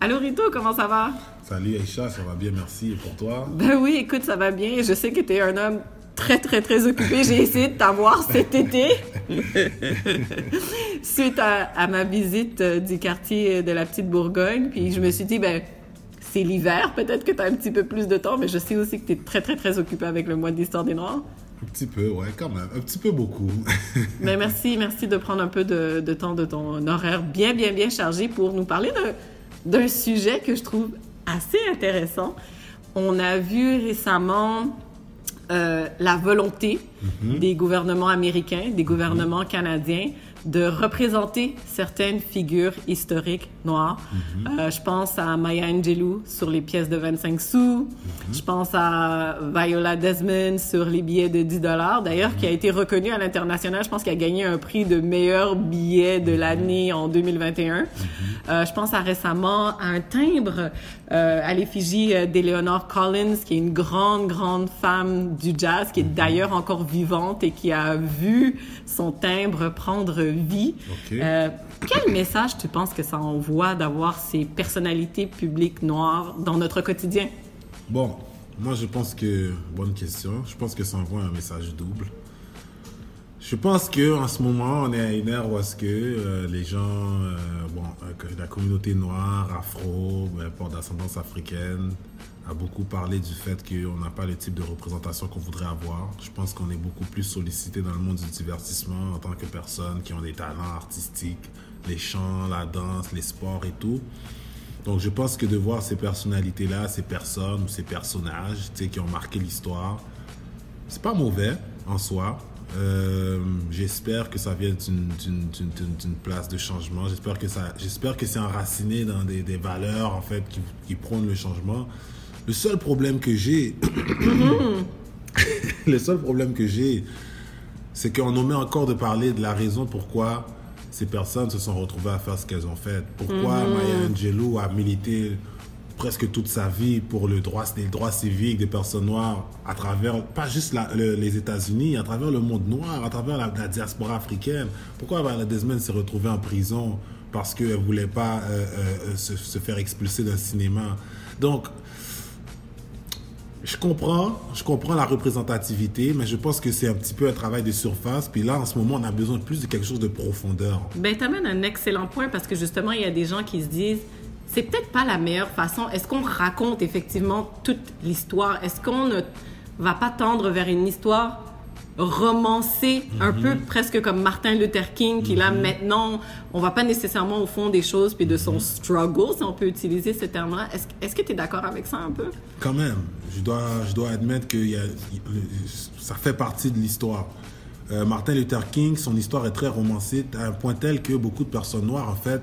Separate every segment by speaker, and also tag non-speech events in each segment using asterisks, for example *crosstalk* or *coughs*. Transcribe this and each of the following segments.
Speaker 1: Allô Rito, comment ça va?
Speaker 2: Salut Aïcha, ça va bien, merci. Et pour toi?
Speaker 1: Ben oui, écoute, ça va bien. Je sais que tu es un homme très, très, très occupé. J'ai essayé de t'avoir cet été. *laughs* Suite à, ma visite euh, du quartier de la Petite Bourgogne. Puis je me suis dit, ben, c'est l'hiver, peut-être que tu as un petit peu plus de temps, mais je sais aussi que tu es très, très, très occupé avec le mois de l'histoire des Noirs.
Speaker 2: Un petit peu, ouais, quand même. Un petit peu beaucoup.
Speaker 1: mais *laughs* merci, merci de prendre un peu de, de temps de ton horaire bien, bien, bien chargé pour nous parler de d'un sujet que je trouve assez intéressant. On a vu récemment euh, la volonté mm-hmm. des gouvernements américains, des gouvernements canadiens de représenter certaines figures historiques noires. Mhm. Euh, je pense à Maya Angelou sur les pièces de 25 sous. Mhm. Je pense à Viola Desmond sur les billets de 10 dollars, d'ailleurs, qui a été reconnue à l'international. Je pense qu'elle a gagné un prix de meilleur billet de l'année en 2021. Mhm. Euh, je pense à récemment à un timbre euh, à l'effigie d'Eleanor Collins, qui est une grande, grande femme du jazz, qui est d'ailleurs encore vivante et qui a vu son timbre prendre vie. Quel message tu penses que ça envoie d'avoir ces personnalités publiques noires dans notre quotidien?
Speaker 2: Bon, moi je pense que, bonne question, je pense que ça envoie un message double. Je pense que en ce moment, on est à une ère où est-ce que euh, les gens, euh, bon, la communauté noire, afro, ben, d'ascendance africaine, a beaucoup parlé du fait qu'on n'a pas le type de représentation qu'on voudrait avoir. Je pense qu'on est beaucoup plus sollicité dans le monde du divertissement en tant que personnes qui ont des talents artistiques, les chants, la danse, les sports et tout. Donc je pense que de voir ces personnalités-là, ces personnes ou ces personnages qui ont marqué l'histoire, c'est pas mauvais en soi. Euh, j'espère que ça vient d'une place de changement. J'espère que ça, que c'est enraciné dans des, des, valeurs en fait qui, qui prônent le changement. Le seul problème que j'ai, *coughs* le seul problème que j'ai, c'est qu'on omet encore de parler de la raison pourquoi ces personnes se sont retrouvées à faire ce qu'elles ont fait. Pourquoi mhm. Maya Angelou a milité presque toute sa vie pour le droit, les droits civiques des personnes noires à travers, pas juste les États-Unis, à travers le monde noir, à travers la, diaspora africaine. Pourquoi Viola Desmond s'est retrouvée en prison parce qu'elle ne voulait pas euh, euh, se, se, faire expulser d'un cinéma? Donc, je comprends, je comprends la représentativité, mais je pense que c'est un petit peu un travail de surface. Puis là, en ce moment, on a besoin de plus de quelque chose de profondeur.
Speaker 1: Ben, tu amènes un excellent point parce que justement, il y a des gens qui se disent, c'est peut-être pas la meilleure façon. Est-ce qu'on raconte effectivement toute l'histoire? Est-ce qu'on ne va pas tendre vers une histoire romancé, un peu mhm. presque comme Martin Luther King, qui là mhm. maintenant, on va pas nécessairement au fond des choses puis de son mhm. struggle, si on peut utiliser ce terme-là. Est-ce est que tu es d'accord avec ça un peu?
Speaker 2: Quand même. Je dois, je dois admettre que y a, ça fait partie de l'histoire. Euh, Martin Luther King, son histoire est très romancée à un point tel que beaucoup de personnes noires, en fait,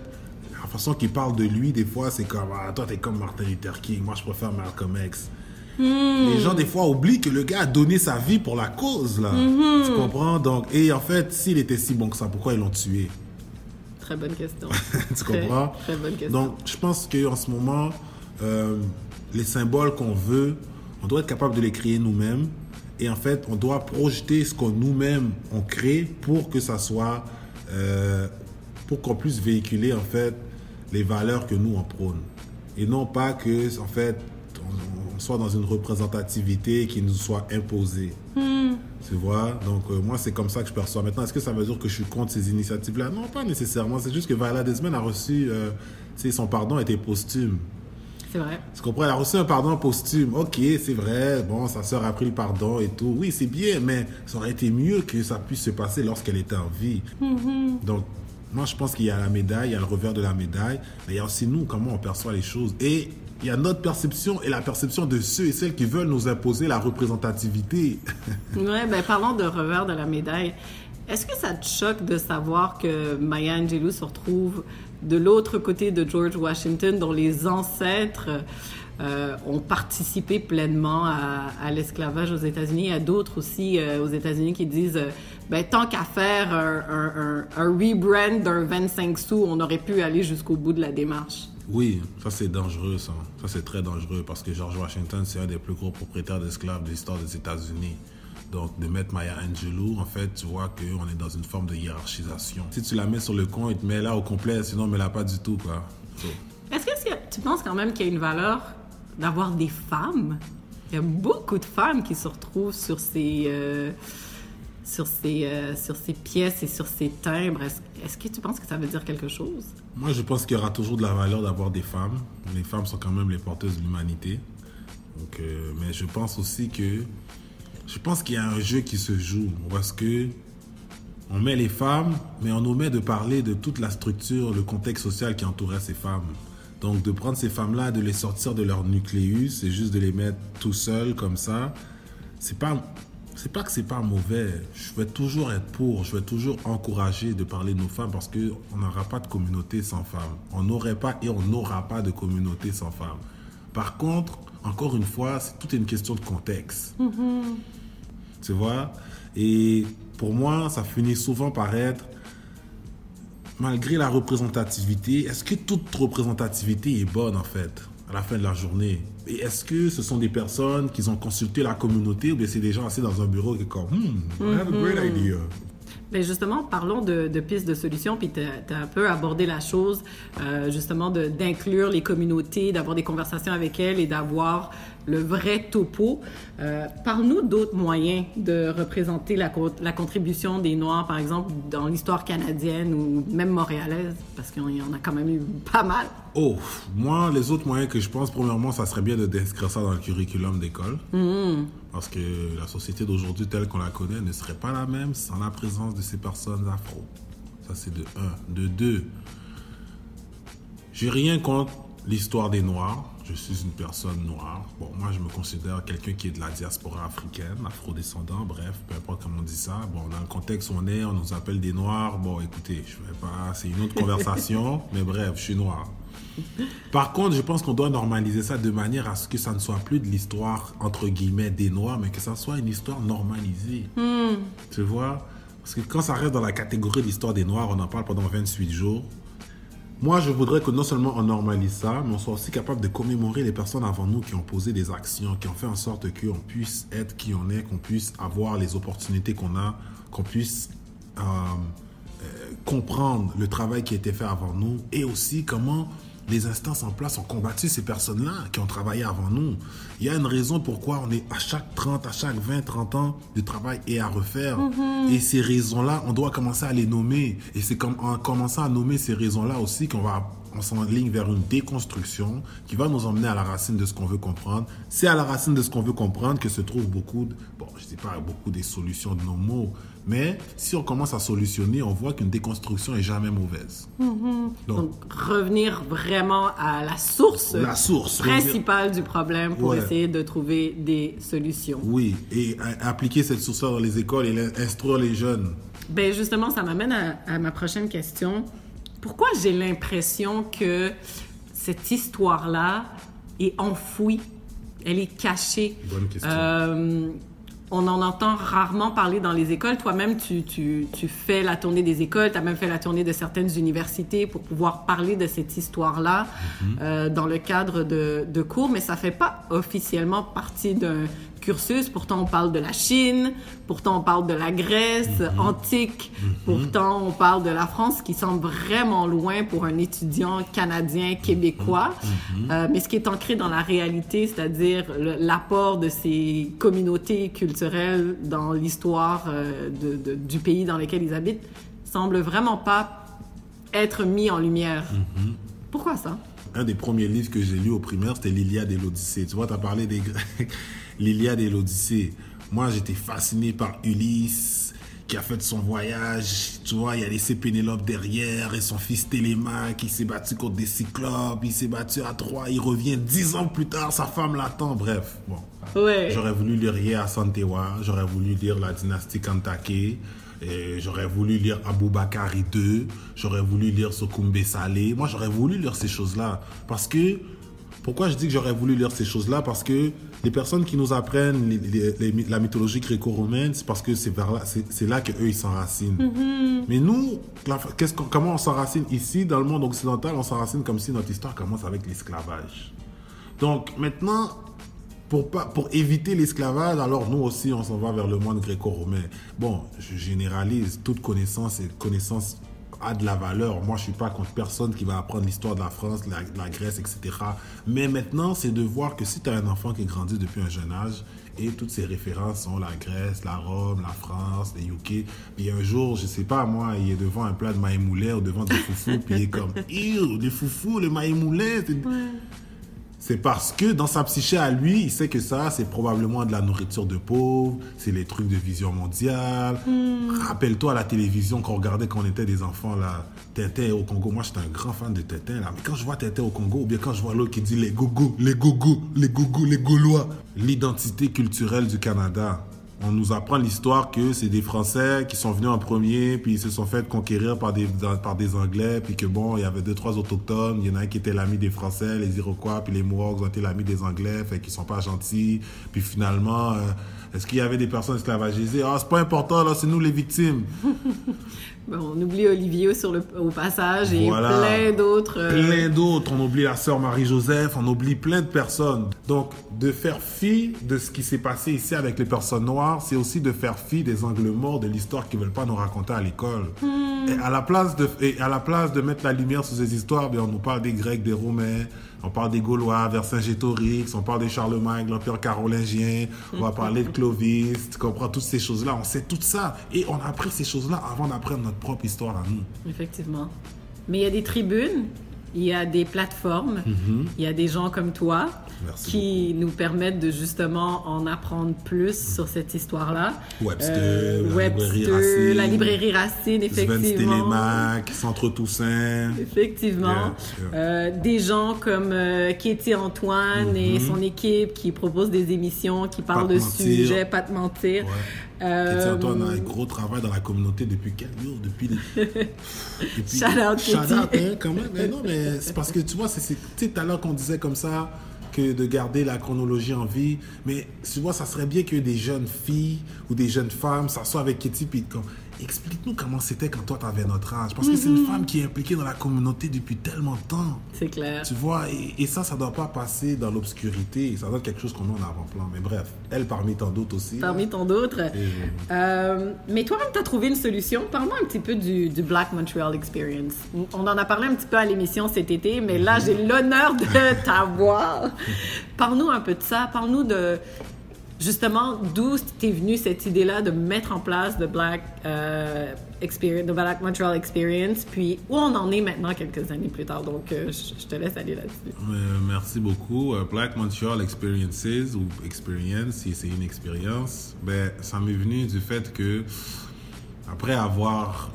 Speaker 2: la façon qu'ils parlent de lui, des fois, c'est comme ah, toi, t'es comme Martin Luther King, moi, je préfère Malcolm X. Hmm. Les gens, des fois, oublient que le gars a donné sa vie pour la cause, là. Hmm. Tu comprends? Donc, et en fait, s'il était si bon que ça, pourquoi ils l'ont tué?
Speaker 1: Très bonne question. *laughs*
Speaker 2: tu comprends?
Speaker 1: Très bonne question.
Speaker 2: Donc, je pense qu'en ce moment, euh, les symboles qu'on veut, on doit être capable de les créer nous-mêmes. Et en fait, on doit projeter ce qu'on nous-mêmes on crée pour que ça soit, euh, pour qu'on puisse véhiculer en fait les valeurs que nous on prône. Et non pas que, en fait, soit dans une représentativité qui nous soit imposée. Hmm. Tu vois? Donc, euh, moi, c'est comme ça que je perçois. Maintenant, est-ce que ça veut dire que je suis contre ces initiatives-là? Non, pas nécessairement. C'est juste que Viola Desmond a reçu. Euh, son pardon était posthume.
Speaker 1: C'est vrai.
Speaker 2: Tu comprends? Elle a reçu un pardon posthume. Ok, c'est vrai. Bon, sa sœur a pris le pardon et tout. Oui, c'est bien, mais ça aurait été mieux que ça puisse se passer lorsqu'elle était en vie. Mm-hmm. Donc, moi, je pense qu'il y a la médaille, il y a le revers de la médaille, mais il y a aussi nous, comment on perçoit les choses. Et il y a notre perception et la perception de ceux et celles qui veulent nous imposer la représentativité. *laughs*
Speaker 1: oui, ben parlons de revers de la médaille. Est-ce que ça te choque de savoir que Maya Angelou se retrouve de l'autre côté de George Washington, dont les ancêtres euh, ont participé pleinement à, l'esclavage aux États-Unis. Il y a d'autres aussi euh, aux États-Unis qui disent euh, ben, tant qu'à faire un, un, un rebrand d'un 25 sous, on aurait pu aller jusqu'au bout de la démarche.
Speaker 2: Oui, ça c'est dangereux, ça. Ça c'est très dangereux parce que George Washington, c'est un des plus gros propriétaires d'esclaves de l'histoire des États-Unis. Donc, de mettre Maya Angelou, en fait, tu vois qu'on est dans une forme de hiérarchisation. Si tu la mets sur le compte, il te met là au complet, sinon, ne met là pas du tout, quoi.
Speaker 1: Est-ce qu'il tu penses quand même qu'il y a une valeur d'avoir des femmes? Il y a beaucoup de femmes qui se retrouvent sur ces, euh, sur ces, euh, sur ces pièces et sur ces timbres. Est-ce que tu penses que ça veut dire quelque chose?
Speaker 2: Moi, je pense qu'il y aura toujours de la valeur d'avoir des femmes. Les femmes sont quand même les porteuses de l'humanité. Donc, euh, mais je pense aussi que je pense qu'il y a un jeu qui se joue parce que on met les femmes, mais on omet de parler de toute la structure, le contexte social qui entourait ces femmes. Donc de prendre ces femmes-là, de les sortir de leur nucléus, et juste de les mettre tout seuls comme ça, c'est pas c'est pas que c'est pas mauvais. Je vais toujours être pour, je vais toujours encourager de parler de nos femmes parce que on n'aura pas de communauté sans femmes. On n'aurait pas et on n'aura pas de communauté sans femmes. Par contre, encore une fois, c'est toute une question de contexte. Tu vois? Et pour moi, ça finit souvent par être, malgré la représentativité, est-ce que toute représentativité est bonne en fait, à la fin de la journée? Et est-ce que ce sont des personnes qui ont consulté la communauté ou bien c'est des gens assis dans un bureau qui sont comme, hmm, I have a great idea?
Speaker 1: Mais justement, parlons de, de pistes de solutions, puis tu as, un peu abordé la chose, euh, justement, d'inclure les communautés, d'avoir des conversations avec elles et d'avoir le vrai topo. Euh, Parle-nous d'autres moyens de représenter la, co- la contribution des Noirs, par exemple, dans l'histoire canadienne ou même montréalaise, parce qu'il y en a quand même eu pas mal.
Speaker 2: Oh, moi, les autres moyens que je pense, premièrement, ça serait bien de d'inscrire ça dans le curriculum d'école. Parce que la société d'aujourd'hui, telle qu'on la connaît, ne serait pas la même sans la présence de ces personnes afro. Ça, c'est de un. De deux, j'ai rien contre l'histoire des Noirs. Je suis une personne noire. Bon, moi, je me considère quelqu'un qui est de la diaspora africaine, afrodescendant, bref, peu importe comment on dit ça. Bon, dans le contexte où on est, on nous appelle des Noirs. Bon, écoutez, je vais pas, c'est une autre conversation, *laughs* mais bref, je suis noir. Par contre, je pense qu'on doit normaliser ça de manière à ce que ça ne soit plus de l'histoire, entre guillemets, des Noirs, mais que ça soit une histoire normalisée. Tu vois? Parce que quand ça reste dans la catégorie de l'histoire des Noirs, on en parle pendant 28 jours. Moi, je voudrais que non seulement on normalise ça, mais on soit aussi capable de commémorer les personnes avant nous qui ont posé des actions, qui ont fait en sorte qu'on puisse être qui on est, qu'on puisse avoir les opportunités qu'on a, qu'on puisse euh, euh, comprendre le travail qui a été fait avant nous et aussi comment les instances en place ont combattu ces personnes-là qui ont travaillé avant nous. Il y a une raison pourquoi on est à chaque 30, à chaque 20, 30 ans, le travail est à refaire. Et ces raisons-là, on doit commencer à les nommer. Et c'est comme en commençant à nommer ces raisons-là aussi qu'on va on s'enligne vers une déconstruction qui va nous emmener à la racine de ce qu'on veut comprendre. C'est à la racine de ce qu'on veut comprendre que se trouvent beaucoup, de, bon, je dis pas beaucoup des solutions de nos mots, mais si on commence à solutionner, on voit qu'une déconstruction est jamais mauvaise. Donc,
Speaker 1: Donc, revenir vraiment à la source,
Speaker 2: la source.
Speaker 1: principale du problème pour
Speaker 2: Ouais.
Speaker 1: essayer de trouver des solutions.
Speaker 2: Oui, et appliquer cette source dans les écoles et instruire les jeunes.
Speaker 1: Ben justement, ça m'amène à, à ma prochaine question. Pourquoi j'ai l'impression que cette histoire-là est enfouie, elle est cachée?
Speaker 2: Bonne question.
Speaker 1: Euh, on en entend rarement parler dans les écoles. Toi-même, tu, tu, tu fais la tournée des écoles, tu as même fait la tournée de certaines universités pour pouvoir parler de cette histoire-là euh, dans le cadre de, de cours, mais ça fait pas officiellement partie d'un cursus. Pourtant, on parle de la Chine, pourtant, on parle de la Grèce antique, pourtant, on parle de la France qui semble vraiment loin pour un étudiant canadien, québécois. Euh, mais ce qui est ancré dans la réalité, c'est-à-dire l'apport de ces communautés culturelles dans l'histoire euh, de- de- du pays dans lequel ils habitent, semble vraiment pas être mis en lumière. Pourquoi ça?
Speaker 2: Un des premiers livres que j'ai lu au primaire, c'était l'Iliade et l'Odyssée. Tu vois, tu as parlé des Grecs. *laughs* L'Iliade et l'Odyssée. Moi, j'étais fasciné par Ulysse, qui a fait son voyage. Tu vois, il a laissé Pénélope derrière et son fils Télémaque, qui s'est battu contre des cyclopes. Il s'est battu à Troie. Il revient dix ans plus tard. Sa femme l'attend. Bref, bon.
Speaker 1: Ouais.
Speaker 2: J'aurais voulu lire Yea Santewa, j'aurais voulu lire la dynastie Kantake, j'aurais voulu lire Aboubakari II, j'aurais voulu lire Sokumbe Saleh. Moi, j'aurais voulu lire ces choses-là. Parce que, pourquoi je dis que j'aurais voulu lire ces choses-là? Parce que les personnes qui nous apprennent les- les- les- la mythologie gréco-romaine, c'est parce que c'est là, c'est là qu'eux, ils s'enracinent. Mais nous, la- comment on s'enracine ici, dans le monde occidental, on s'enracine comme si notre histoire commence avec l'esclavage. Donc, maintenant, pour, pas, pour éviter l'esclavage, alors nous aussi, on s'en va vers le monde gréco-romain. Bon, je généralise, toute connaissance est connaissance a de la valeur. Moi, je suis pas contre personne qui va apprendre l'histoire de la France, la, la Grèce, etc. Mais maintenant, c'est de voir que si tu as un enfant qui grandit depuis un jeune âge, et toutes ces références sont la Grèce, la Rome, la France, les UK. Et un jour, je sais pas, moi, il est devant un plat de maïmoulet ou devant des foufous, puis il est comme, *laughs* les foufous, le maïmoulet. C'est- parce que dans sa psyché à lui, il sait que ça, c'est probablement de la nourriture de pauvres, c'est les trucs de vision mondiale. Rappelle-toi à la télévision qu'on regardait quand on était des enfants, là, Tintin au Congo. Moi, j'étais un grand fan de Tintin, là. Mais quand je vois Tintin au Congo, ou bien quand je vois l'autre qui dit les gougous, les gougous, les gougous, les Gaulois, l'identité culturelle du Canada. On nous apprend l'histoire que c'est des Français qui sont venus en premier, puis ils se sont fait conquérir par des, Anglais, puis que bon, il y avait deux, trois autochtones. Il y en a un qui était l'ami des Français, les Iroquois, puis les Mohawks ont été l'ami des Anglais, fait qu'ils sont pas gentils. Puis finalement, euh, est-ce qu'il y avait des personnes esclavagisées? Ah, c'est pas important, là, c'est nous les victimes. *laughs*
Speaker 1: On oublie Olivier sur le, au passage et
Speaker 2: Voilà.
Speaker 1: plein d'autres. euh,
Speaker 2: Plein d'autres. On oublie la sœur Marie-Joseph, on oublie plein de personnes. Donc, de faire fi de ce qui s'est passé ici avec les personnes noires, c'est aussi de faire fi des angles morts de l'histoire qu'ils veulent pas nous raconter à l'école. Et à la place de, et à la place de mettre la lumière sur ces histoires, bien, on nous parle des Grecs, des Romains, on parle des Gaulois, Vercingétorix, on parle des Charlemagne, l'Empire carolingien, on va parler de Clovis, tu comprends toutes ces choses-là. On sait tout ça. Et on a appris ces choses-là avant d'apprendre notre propre histoire à nous.
Speaker 1: Effectivement. Mais il y a des tribunes, il y a des plateformes, il y a des gens comme toi.
Speaker 2: Merci
Speaker 1: qui nous permettent de justement en apprendre plus sur cette histoire-là.
Speaker 2: Webster,
Speaker 1: Euh,
Speaker 2: la
Speaker 1: Webster,
Speaker 2: librairie Racine,
Speaker 1: la librairie Racine, effectivement.
Speaker 2: Stelemack, Centre Toussaint.
Speaker 1: Effectivement.
Speaker 2: Yeah, yeah.
Speaker 1: Euh, des gens comme euh, Katie Antoine et
Speaker 2: Mhm.
Speaker 1: son équipe qui proposent des émissions, qui parlent
Speaker 2: Pas
Speaker 1: de sujets, pas te mentir.
Speaker 2: Ouais.
Speaker 1: Euh,
Speaker 2: Antoine a un gros travail dans la communauté depuis quel jour Depuis. *laughs* depuis
Speaker 1: Shout out,
Speaker 2: Shout out, hein, quand même. Mais non, mais c'est parce que tu vois, c'est- tout à l'heure qu'on disait comme ça que de garder la chronologie en vie. Mais tu vois, ça serait bien que des jeunes filles ou des jeunes femmes s'assoient avec Katie puis explique-nous comment c'était quand toi t'avais notre âge. Parce que c'est
Speaker 1: Mhm.
Speaker 2: une femme qui est impliquée dans la communauté depuis tellement de temps.
Speaker 1: C'est clair.
Speaker 2: Tu vois, et, et ça, ça doit pas passer dans l'obscurité. Ça doit être quelque chose qu'on met en avant-plan. Mais bref, elle parmi tant d'autres aussi.
Speaker 1: Parmi tant d'autres.
Speaker 2: Et-
Speaker 1: Euh, mais toi-même, tu as trouvé une solution? Parle-moi un petit peu du, du Black Montreal Experience. On en a parlé un petit peu à l'émission cet été, mais là, j'ai l'honneur de *laughs* t'avoir. Parle-nous un peu de ça. Parle-nous de justement d'où t'es venue cette idée-là de mettre en place le Black euh, Experience, the Black Montreal Experience, puis où on en est maintenant quelques années plus tard? Donc, euh, je te laisse aller là-dessus.
Speaker 2: Euh, merci beaucoup. Black Montreal Experiences ou Experience, si c'est une expérience, ben, ça m'est venu du fait que, après avoir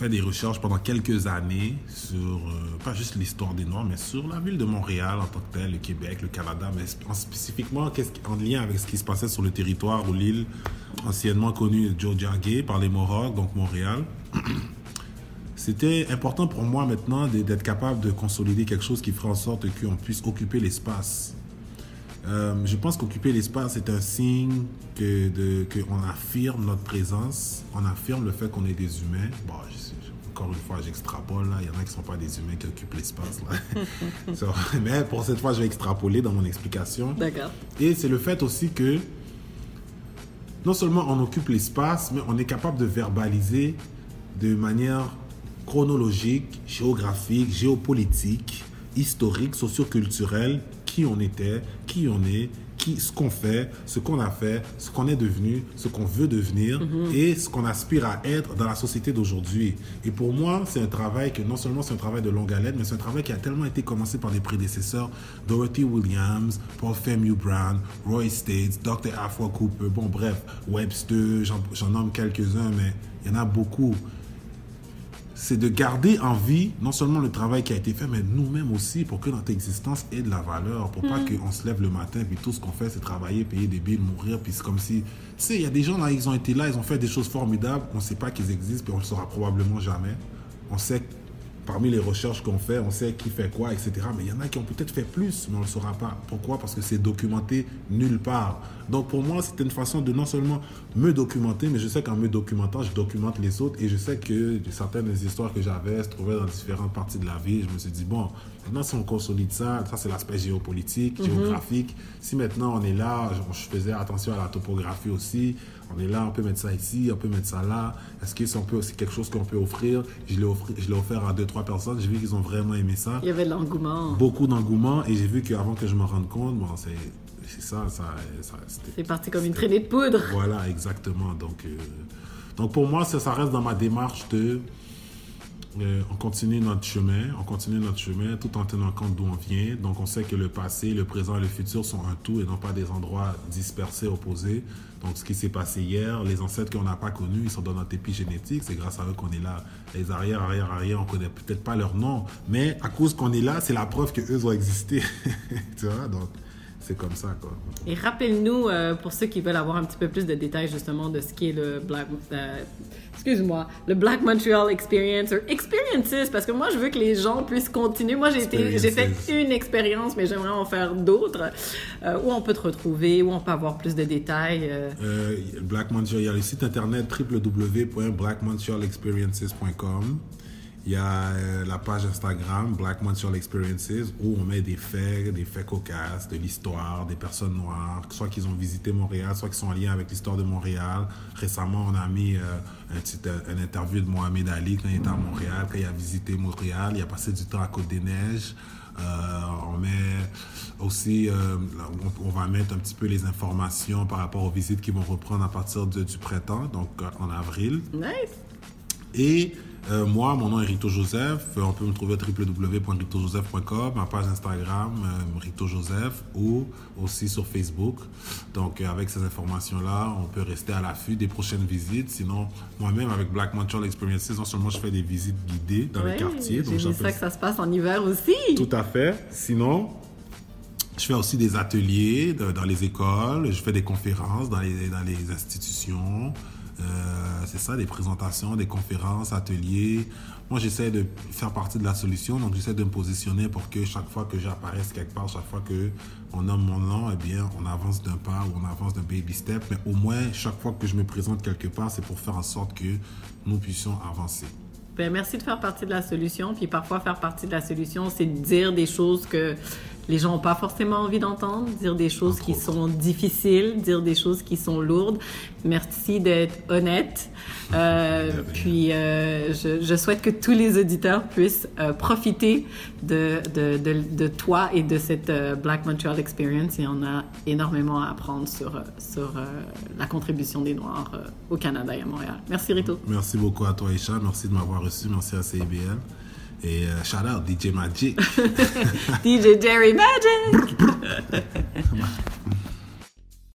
Speaker 2: fait des recherches pendant quelques années sur, euh, pas juste l'histoire des Noirs, mais sur la ville de Montréal en tant que telle, le Québec, le Canada, mais en spécifiquement en lien avec ce qui se passait sur le territoire ou l'île anciennement connue de Gay par les Mohawks, donc Montréal. *clears throat* C'était important pour moi maintenant d'être capable de consolider quelque chose qui ferait en sorte qu'on puisse occuper l'espace. Euh, je pense qu'occuper l'espace est un signe que de- affirme notre présence, on affirme le fait qu'on est des humains. Bon, je encore une fois, j'extrapole, là. il y en a qui ne sont pas des humains qui occupent l'espace. là. *laughs* So, mais pour cette fois, je vais extrapoler dans mon explication.
Speaker 1: D'accord.
Speaker 2: Et c'est le fait aussi que non seulement on occupe l'espace, mais on est capable de verbaliser de manière chronologique, géographique, géopolitique, historique, socioculturelle, qui on était, qui on est, qui, ce qu'on fait, ce qu'on a fait, ce qu'on est devenu, ce qu'on veut devenir et ce qu'on aspire à être dans la société d'aujourd'hui. Et pour moi, c'est un travail que non seulement c'est un travail de longue haleine, mais c'est un travail qui a tellement été commencé par des prédécesseurs, Dorothy Williams, Paul Femu Brown, Roy States, Dr. Afua Cooper, bon bref, Webster, j'en j'en nomme quelques-uns, mais il y en a beaucoup c'est de garder en vie non seulement le travail qui a été fait, mais nous-mêmes aussi, pour que notre existence ait de la valeur, pour pas qu'on se lève le matin, puis tout ce qu'on fait, c'est travailler, payer des billes, mourir, puis c'est comme si... Tu sais, il y a des gens là, ils ont été là, ils ont fait des choses formidables, on ne sait pas qu'ils existent, puis on ne le saura probablement jamais. On sait, parmi les recherches qu'on fait, on sait qui fait quoi, etc. Mais il y en a qui ont peut-être fait plus, mais on ne le saura pas. Pourquoi? Parce que c'est documenté nulle part. Donc pour moi, c'était une façon de non seulement me documenter, mais je sais qu'en me documentant, je documente les autres et je sais que certaines des histoires que j'avais se trouvaient dans différentes parties de la vie. Je me suis dit, bon, Maintenant, si on consolide ça, ça c'est l'aspect géopolitique,
Speaker 1: Mhm.
Speaker 2: géographique. Si maintenant on est là, je, faisais attention à la topographie aussi. On est là, on peut mettre ça ici, on peut mettre ça là. Est-ce que c'est quelque chose qu'on peut offrir? Je l'ai offert à deux, trois personnes. J'ai vu qu'ils ont vraiment aimé ça.
Speaker 1: Il y avait de l'engouement.
Speaker 2: Beaucoup d'engouement et j'ai vu qu'avant que je me rende compte, bon, c'est ça, ça, ça
Speaker 1: C'est parti comme une traînée de poudre.
Speaker 2: voilà, exactement. Donc, euh, donc pour moi, ça, ça reste dans ma démarche de. Euh, on continue notre chemin, on continue notre chemin tout en tenant compte d'où on vient. Donc on sait que le passé, le présent et le futur sont un tout et non pas des endroits dispersés, opposés. Donc ce qui s'est passé hier, les ancêtres qu'on n'a pas connus, ils sont dans notre épigénétique, c'est grâce à eux qu'on est là. Les arrière, arrière, arrière, on connaît peut-être pas leur nom, mais à cause qu'on est là, c'est la preuve qu'eux ont existé. *laughs* tu vois, donc c'est comme ça quoi.
Speaker 1: Et rappelle-nous, euh, pour ceux qui veulent avoir un petit peu plus de détails justement de ce qui est le Black, euh, excuse-moi, le Black Montreal Experience ou Experiences, parce que moi je veux que les gens puissent continuer. Moi j'ai été, j'ai fait une expérience, mais j'aimerais en faire d'autres. Euh, où on peut te retrouver, où on peut avoir plus de détails.
Speaker 2: Black Montreal, il y a le site internet www.blackmontrealexperiences.com. Il y a euh, la page Instagram Black Montreal Experiences où on met des faits, des faits cocasses, de l'histoire, des personnes noires, soit qu'ils ont visité Montréal, soit qu'ils sont en lien avec l'histoire de Montréal. Récemment, on a mis euh, un petit, un interview de Mohamed Ali quand il était à Montréal, quand il a visité Montréal. Il a passé du temps à Côte-des-Neiges. Euh, on met aussi, euh, on, on va mettre un petit peu les informations par rapport aux visites qui vont reprendre à partir de- du printemps, donc euh, en avril.
Speaker 1: Nice.
Speaker 2: Et euh, moi, mon nom est Rito Joseph. Euh, On peut me trouver www.ritojoseph.com, ma page Instagram, euh, Rito Joseph, ou aussi sur Facebook. Donc, euh, avec ces informations-là, on peut rester à l'affût des prochaines visites. Sinon, moi-même, avec Black Montreal Experiences, non seulement je fais des visites guidées dans
Speaker 1: Ouais,
Speaker 2: les quartiers. J'appelle
Speaker 1: ça que ça se passe en hiver aussi.
Speaker 2: tout à fait. Sinon, je fais aussi des ateliers dans les écoles, je fais des conférences dans les, dans les institutions. Euh, c'est ça, des présentations, des conférences, ateliers. Moi, j'essaie de faire partie de la solution, donc j'essaie de me positionner pour que chaque fois que j'apparaisse quelque part, chaque fois que on nomme mon nom, eh bien, on avance d'un pas ou on avance d'un baby step. Mais au moins, chaque fois que je me présente quelque part, c'est pour faire en sorte que nous puissions avancer.
Speaker 1: Ben, merci de faire partie de la solution. Puis parfois, faire partie de la solution, c'est de dire des choses que les gens n'ont pas forcément envie d'entendre, dire des choses
Speaker 2: Entre
Speaker 1: qui
Speaker 2: autres.
Speaker 1: sont difficiles, dire des choses qui sont lourdes. Merci d'être honnête. Euh, puis, euh, je, je souhaite que tous les auditeurs puissent euh, profiter de, de, de, de toi et de cette Black Montreal Experience. Et on a énormément à apprendre sur, sur la contribution des Noirs au Canada et à Montréal. Merci, Rito.
Speaker 2: Merci beaucoup à toi, Isha. Merci de m'avoir reçu. Merci à CIBL. Et euh, shout out DJ Magic. *laughs*
Speaker 1: DJ Jerry Magic! *laughs*